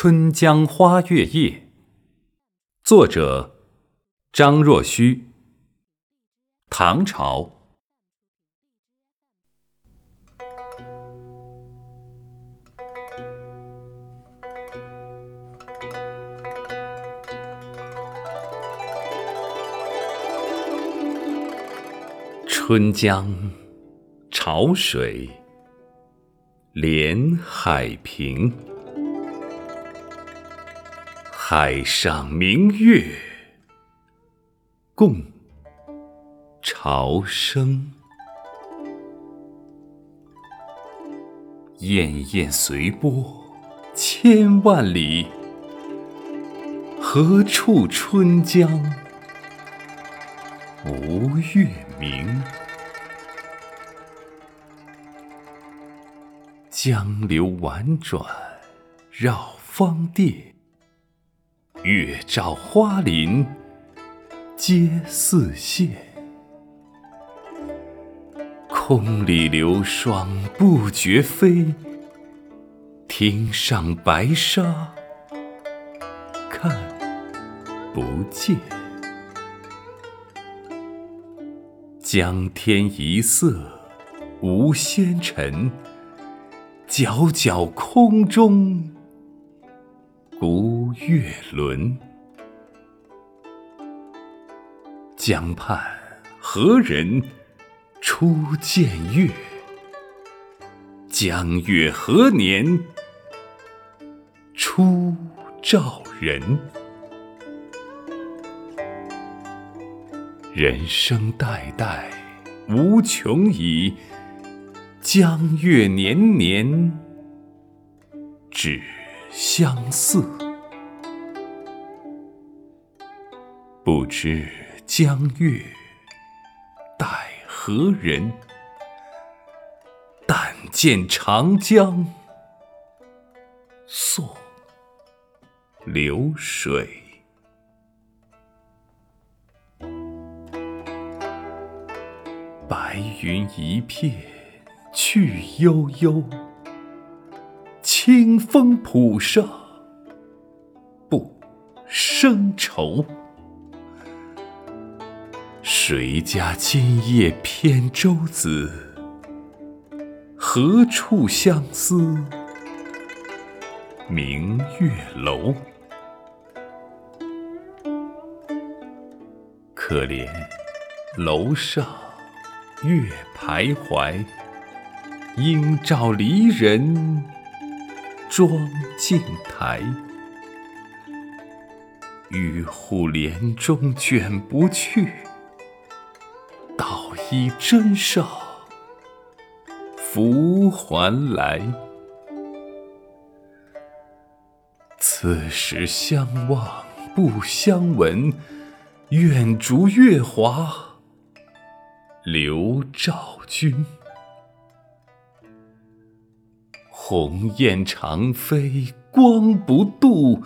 春江花月夜，作者张若虚。唐朝。春江潮水连海平，海上明月共潮生。滟滟随波千万里，何处春江无月明？江流宛转绕芳甸，月照花林皆似霰。空里流霜不觉飞，汀上白沙看不见。江天一色无纤尘。皎皎空中孤月轮，江畔何人初见月？江月何年初照人？人生代代无穷已。江月年年只相似，不知江月待何人？但见长江送流水，白云一片。去悠悠，清风浦上不生愁。谁家今夜扁舟子？何处相思明月楼？可怜楼上月徘徊。应照离人妆镜台，玉户帘中卷不去，捣衣砧上拂还来。此时相望不相闻，愿逐月华流照君。鸿雁长飞光不度，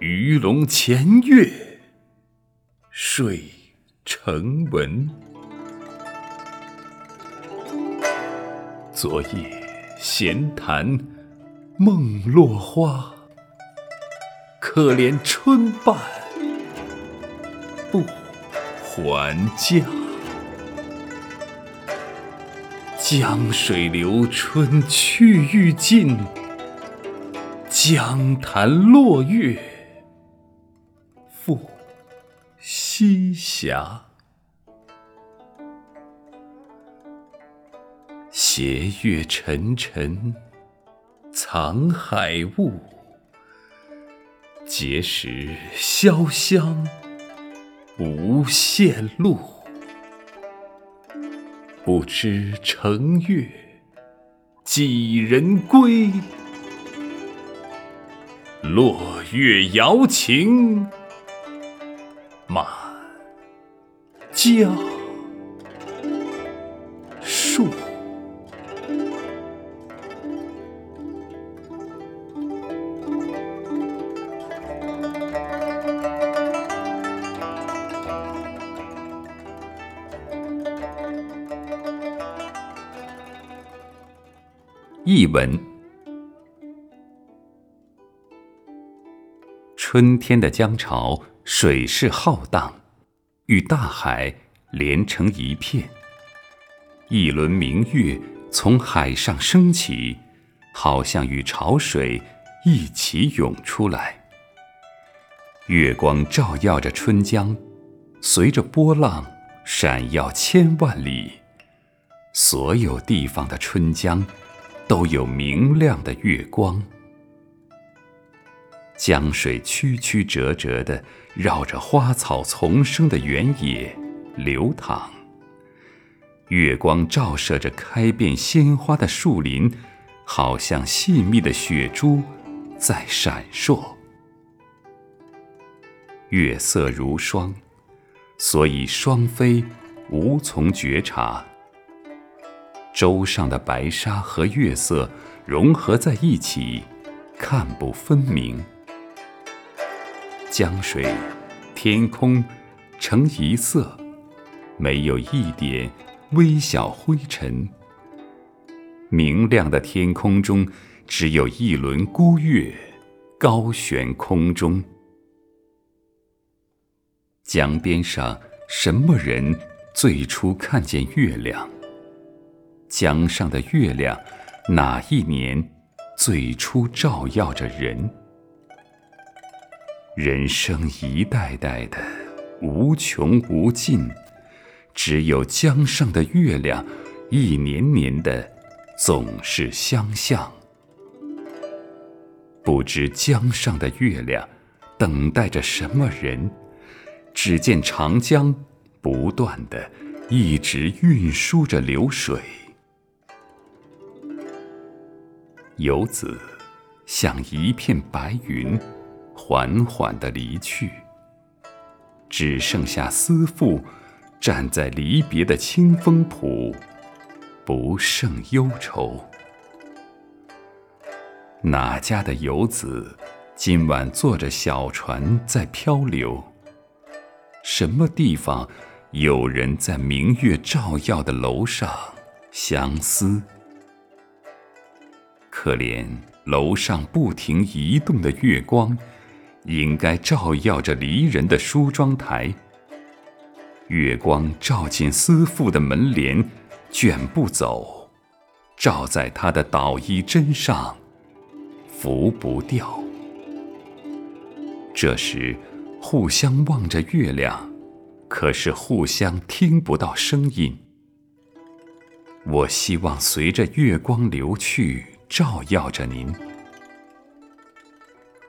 鱼龙潜跃水成文。昨夜闲谈梦落花，可怜春半不还家。江水流春去欲尽，江潭落月复西斜。斜月沉沉藏海雾，碣石潇湘无限路。不知乘月几人归？落月摇情满江树。译文：春天的江潮，水势浩荡，与大海连成一片。一轮明月从海上升起，好像与潮水一起涌出来。月光照耀着春江，随着波浪闪耀千万里。所有地方的春江，都有明亮的月光。江水曲曲折折地绕着花草丛生的原野流淌，月光照射着开遍鲜花的树林，好像细密的雪珠在闪烁。月色如霜，所以双飞无从觉察。舟上的白沙和月色融合在一起，看不分明。江水、天空成一色，没有一点微小灰尘。明亮的天空中，只有一轮孤月，高悬空中。江边上，什么人最初看见月亮？江上的月亮，哪一年最初照耀着人？人生一代代的无穷无尽，只有江上的月亮，一年年的总是相像。不知江上的月亮等待着什么人？只见长江不断的一直运输着流水，游子像一片白云。缓缓的离去，只剩下思妇站在离别的清风浦，不胜忧愁。哪家的游子今晚坐着小船在漂流？什么地方有人在明月照耀的楼上相思？可怜楼上不停移动的月光。应该照耀着离人的梳妆台。月光照进思妇的门帘，卷不走；照在她的捣衣砧上，拂不掉。这时，互相望着月亮，可是互相听不到声音。我希望随着月光流去，照耀着您。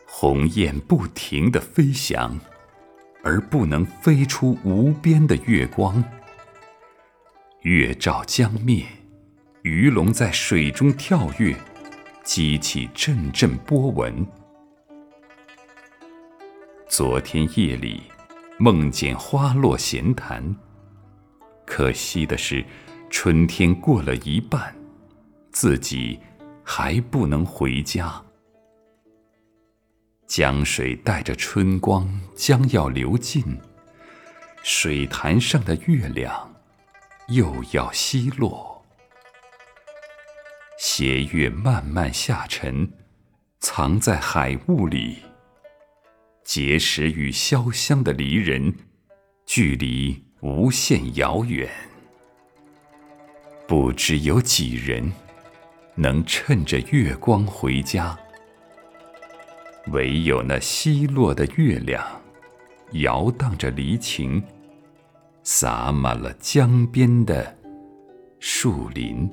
鸿雁不停地飞翔，而不能飞出无边的月光。月照江面，鱼龙在水中跳跃，激起阵阵波纹。昨天夜里梦见花落闲谈，可惜的是，春天过了一半，自己还不能回家。江水带着春光将要流尽，水潭上的月亮又要西落。斜月慢慢下沉，藏在海雾里。碣石与潇湘的离人，距离无限遥远。不知有几人能趁着月光回家。唯有那西落的月亮，摇荡着离情，洒满了江边的树林。